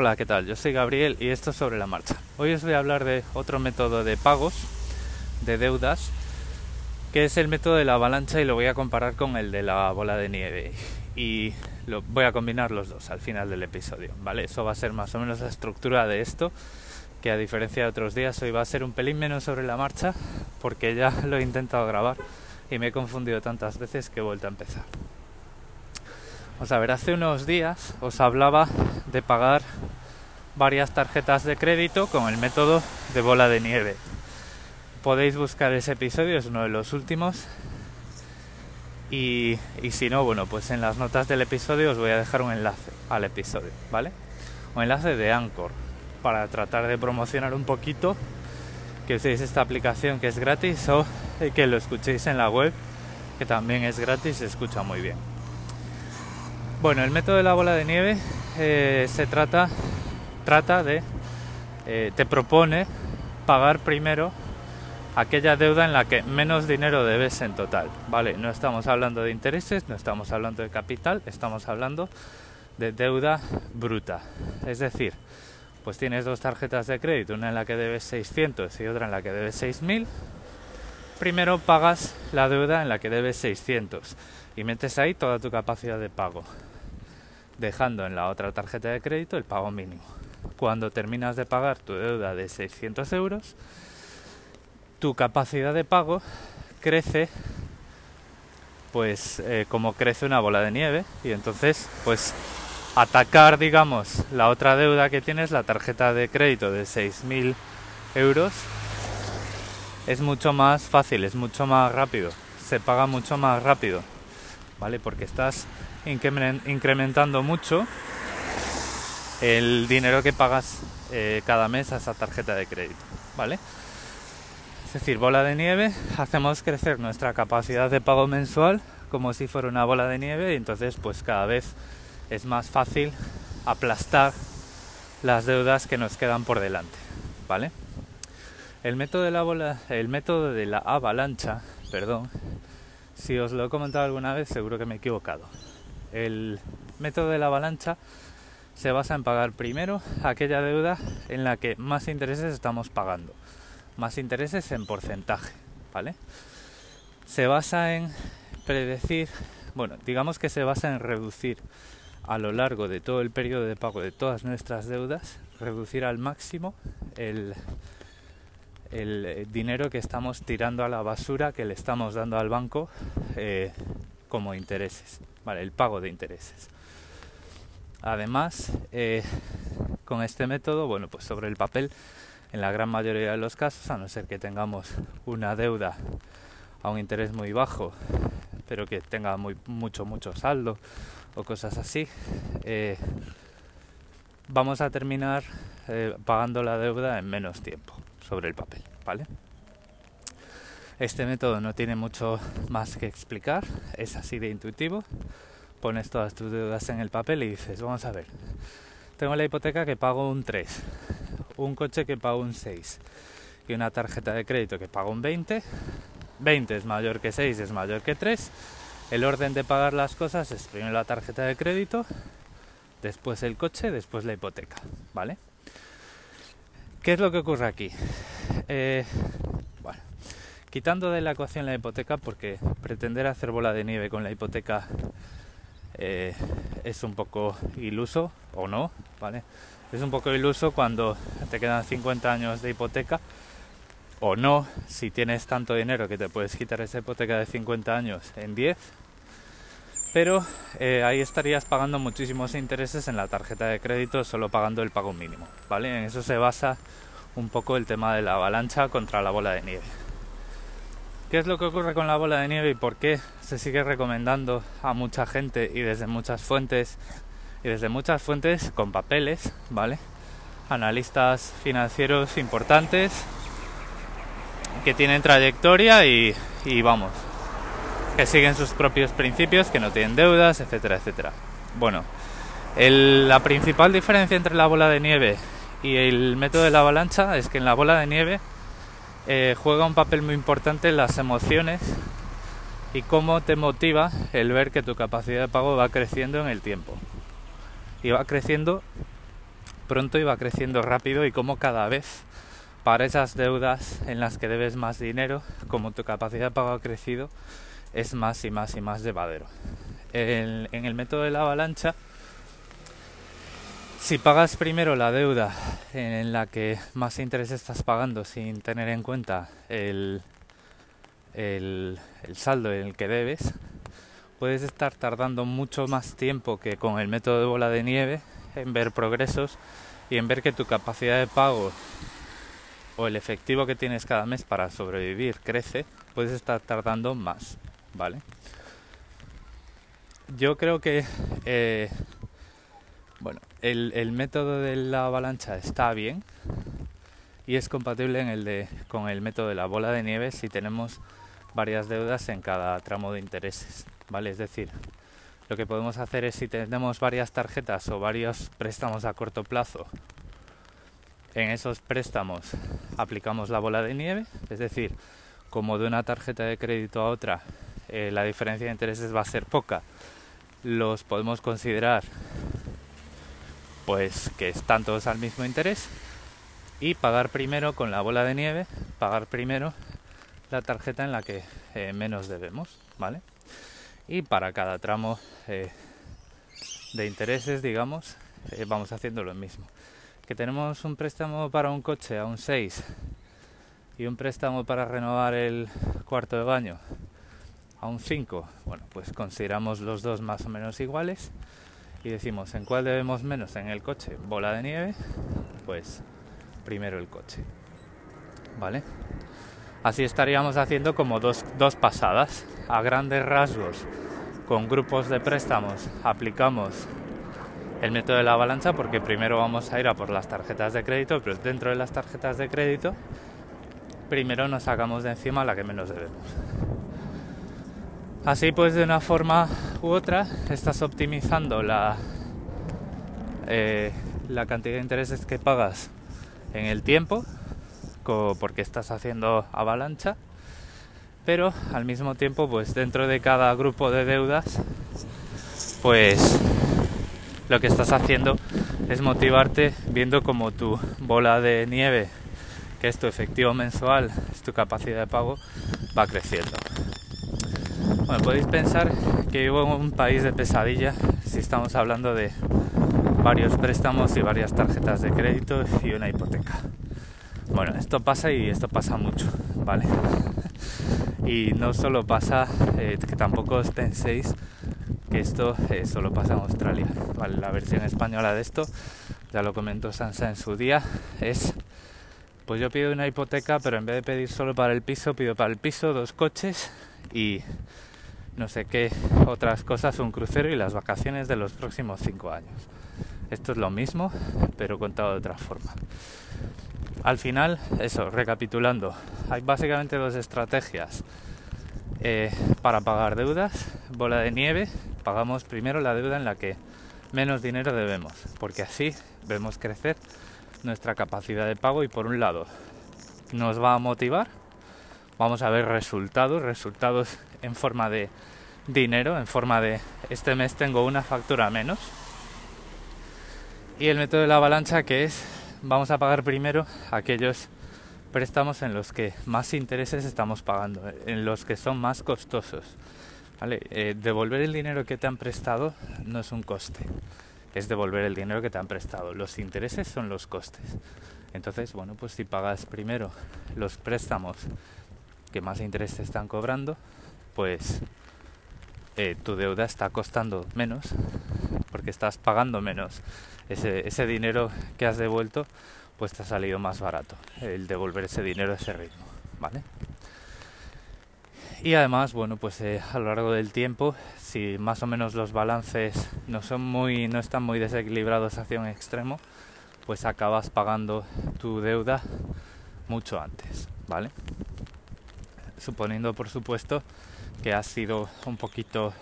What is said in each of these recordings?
Hola, ¿qué tal? Yo soy Gabriel y esto es sobre la marcha. Hoy os voy a hablar de otro método de pagos de deudas, que es el método de la avalancha y lo voy a comparar con el de la bola de nieve. Y lo, voy a combinar los dos al final del episodio, ¿vale? Eso va a ser más o menos la estructura de esto, que a diferencia de otros días hoy va a ser un pelín menos sobre la marcha, porque ya lo he intentado grabar y me he confundido tantas veces que he vuelto a empezar. Vamos a hace unos días os hablaba de pagar varias tarjetas de crédito con el método de bola de nieve. Podéis buscar ese episodio, es uno de los últimos. Y, y, si no, bueno, pues en las notas del episodio os voy a dejar un enlace al episodio, ¿vale? Un enlace de Anchor para tratar de promocionar un poquito que uséis esta aplicación que es gratis o que lo escuchéis en la web que también es gratis se escucha muy bien. Bueno, el método de la bola de nieve eh, se trata, trata de, eh, te propone pagar primero aquella deuda en la que menos dinero debes en total, ¿vale? No estamos hablando de intereses, no estamos hablando de capital, estamos hablando de deuda bruta. Es decir, pues tienes dos tarjetas de crédito, una en la que debes 600 y otra en la que debes 6000. Primero pagas la deuda en la que debes 600 y metes ahí toda tu capacidad de pago, dejando en la otra tarjeta de crédito el pago mínimo. Cuando terminas de pagar tu deuda de 600 euros, tu capacidad de pago crece pues eh, como crece una bola de nieve y entonces pues atacar digamos la otra deuda que tienes la tarjeta de crédito de 6.000 euros es mucho más fácil es mucho más rápido se paga mucho más rápido ¿vale? Porque estás incrementando mucho el dinero que pagas eh, cada mes a esa tarjeta de crédito, ¿vale? Es decir, bola de nieve, hacemos crecer nuestra capacidad de pago mensual como si fuera una bola de nieve y entonces pues cada vez es más fácil aplastar las deudas que nos quedan por delante, ¿vale? El método de la bola, el método de la avalancha, perdón, si os lo he comentado alguna vez, seguro que me he equivocado. El método de la avalancha se basa en pagar primero aquella deuda en la que más intereses estamos pagando. Más intereses en porcentaje, ¿vale? Se basa en predecir, bueno, digamos que se basa en reducir a lo largo de todo el periodo de pago de todas nuestras deudas, reducir al máximo el, el eh, dinero que estamos tirando a la basura que le estamos dando al banco eh, como intereses, vale, el pago de intereses. Además, eh, con este método, bueno, pues sobre el papel, en la gran mayoría de los casos, a no ser que tengamos una deuda a un interés muy bajo, pero que tenga muy, mucho, mucho saldo o cosas así, vamos a terminar pagando la deuda en menos tiempo sobre el papel, ¿vale? Este método no tiene mucho más que explicar, es así de intuitivo. Pones todas tus deudas en el papel y dices, vamos a ver, tengo la hipoteca que pago un 3, un coche que pago un 6 y una tarjeta de crédito que pago un 20. 20 es mayor que 6, es mayor que 3. El orden de pagar las cosas es primero la tarjeta de crédito, después el coche, después la hipoteca, ¿vale? ¿Qué es lo que ocurre aquí? Eh, quitando de la ecuación la hipoteca, porque pretender hacer bola de nieve con la hipoteca eh, es un poco iluso, o no, ¿vale? Es un poco iluso cuando te quedan 50 años de hipoteca, o no, si tienes tanto dinero que te puedes quitar esa hipoteca de 50 años en 10, pero eh, ahí estarías pagando muchísimos intereses en la tarjeta de crédito solo pagando el pago mínimo, ¿vale? En eso se basa un poco el tema de la avalancha contra la bola de nieve. ¿Qué es lo que ocurre con la bola de nieve y por qué se sigue recomendando a mucha gente y desde muchas fuentes y desde muchas fuentes con papeles, ¿vale? Analistas financieros importantes que tienen trayectoria y, vamos, que siguen sus propios principios, que no tienen deudas, etcétera, etcétera. Bueno, la principal diferencia entre la bola de nieve y el método de la avalancha es que en la bola de nieve eh, juega un papel muy importante las emociones y cómo te motiva el ver que tu capacidad de pago va creciendo en el tiempo. Y va creciendo pronto y va creciendo rápido y como cada vez para esas deudas en las que debes más dinero, como tu capacidad de pago ha crecido, es más y más y más llevadero. En, en el método de la avalancha, si pagas primero la deuda en la que más interés estás pagando sin tener en cuenta el, el, saldo en el que debes, puedes estar tardando mucho más tiempo que con el método de bola de nieve en ver progresos y en ver que tu capacidad de pago o el efectivo que tienes cada mes para sobrevivir crece, puedes estar tardando más, ¿vale? Yo creo que eh, bueno, el, método de la avalancha está bien y es compatible con el método de la bola de nieve si tenemos varias deudas en cada tramo de intereses, ¿vale? Es decir, lo que podemos hacer es si tenemos varias tarjetas o varios préstamos a corto plazo, en esos préstamos aplicamos la bola de nieve, es decir, como de una tarjeta de crédito a otra eh, la diferencia de intereses va a ser poca, los podemos considerar pues que están todos al mismo interés y pagar primero con la bola de nieve, pagar primero la tarjeta en la que eh, menos debemos, ¿vale? Y para cada tramo eh, de intereses, digamos, eh, vamos haciendo lo mismo. Que tenemos un préstamo para un coche a un 6 y un préstamo para renovar el cuarto de baño a un 5, bueno, pues consideramos los dos más o menos iguales y decimos en cuál debemos menos en el coche bola de nieve pues primero el coche vale así estaríamos haciendo como dos, dos pasadas. A grandes rasgos con grupos de préstamos aplicamos el método de la avalancha porque primero vamos a ir a por las tarjetas de crédito pero dentro de las tarjetas de crédito primero nos sacamos de encima la que menos debemos Así pues, de una forma u otra, estás optimizando la, eh, la cantidad de intereses que pagas en el tiempo, porque estás haciendo avalancha, pero al mismo tiempo, pues dentro de cada grupo de deudas, pues lo que estás haciendo es motivarte viendo como tu bola de nieve, que es tu efectivo mensual, es tu capacidad de pago, va creciendo. Bueno, podéis pensar que vivo en un país de pesadilla si estamos hablando de varios préstamos y varias tarjetas de crédito y una hipoteca. Bueno, esto pasa y esto pasa mucho, ¿vale? y no solo pasa, eh, que tampoco os penséis que esto eh, solo pasa en Australia. la versión española de esto, ya lo comentó Sansa en su día, es pues yo pido una hipoteca, pero en vez de pedir solo para el piso, pido para el piso dos coches y no sé qué otras cosas, un crucero y las vacaciones de los próximos cinco años. Esto es lo mismo, pero contado de otra forma. Al final, eso, recapitulando, hay básicamente dos estrategias eh, para pagar deudas. Bola de nieve, pagamos primero la deuda en la que menos dinero debemos, porque así vemos crecer nuestra capacidad de pago y por un lado nos va a motivar, vamos a ver resultados, resultados en forma de dinero, en forma de este mes tengo una factura menos. Y el método de la avalancha que es vamos a pagar primero aquellos préstamos en los que más intereses estamos pagando, en los que son más costosos. ¿Vale? Eh, devolver el dinero que te han prestado no es un coste, es devolver el dinero que te han prestado. Los intereses son los costes. Entonces, bueno, pues si pagas primero los préstamos que más interés te están cobrando, pues eh, tu deuda está costando menos porque estás pagando menos. Ese, ese dinero que has devuelto pues te ha salido más barato el devolver ese dinero a ese ritmo, ¿vale? Y además, bueno, pues eh, a lo largo del tiempo, si más o menos los balances no son muy, no están muy desequilibrados hacia un extremo, pues acabas pagando tu deuda mucho antes, ¿vale? Suponiendo, por supuesto, que has sido un poquito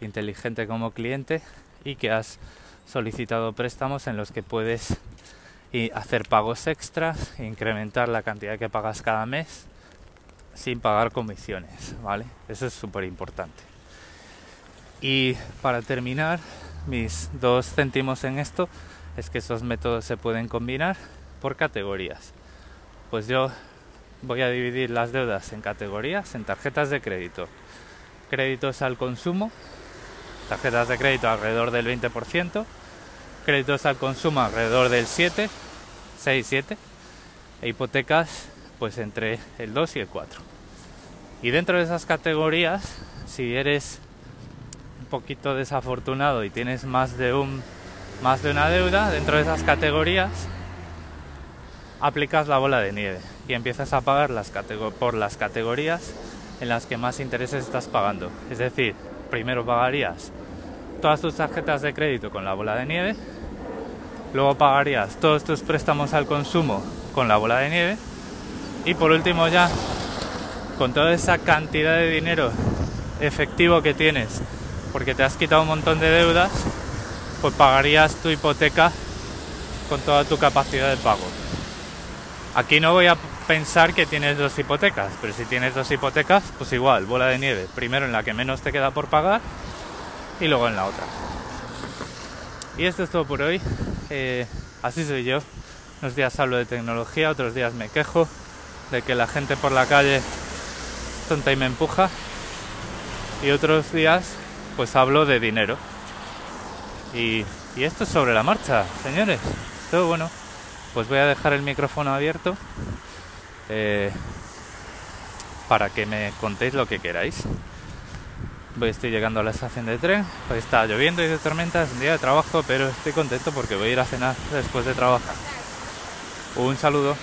inteligente como cliente y que has solicitado préstamos en los que puedes hacer pagos extras, incrementar la cantidad que pagas cada mes sin pagar comisiones, ¿vale? Eso es súper importante. Y para terminar, mis dos céntimos en esto es que esos métodos se pueden combinar por categorías. Pues yo voy a dividir las deudas en categorías, en tarjetas de crédito. Créditos al consumo, tarjetas de crédito alrededor del 20%, créditos al consumo alrededor del 7, 6, 7, e hipotecas pues entre el 2 y el 4. Y dentro de esas categorías, si eres un poquito desafortunado y tienes más de un más de una deuda, dentro de esas categorías aplicas la bola de nieve y empiezas a pagar por las categorías en las que más intereses estás pagando. Es decir, primero pagarías todas tus tarjetas de crédito con la bola de nieve, luego pagarías todos tus préstamos al consumo con la bola de nieve y por último ya con toda esa cantidad de dinero efectivo que tienes porque te has quitado un montón de deudas, pues pagarías tu hipoteca con toda tu capacidad de pago. Aquí no voy a pensar que tienes dos hipotecas, pero si tienes dos hipotecas, pues igual, bola de nieve. Primero en la que menos te queda por pagar y luego en la otra. Y esto es todo por hoy. Eh, así soy yo. Unos días hablo de tecnología, otros días me quejo de que la gente por la calle tonta y me empuja. Y otros días pues hablo de dinero. Y, y esto es sobre la marcha, señores. Todo bueno. Pues voy a dejar el micrófono abierto eh, para que me contéis lo que queráis. Voy, estoy llegando a la estación de tren, pues está lloviendo y de tormenta, es un día de trabajo, pero estoy contento porque voy a ir a cenar después de trabajar. Un saludo.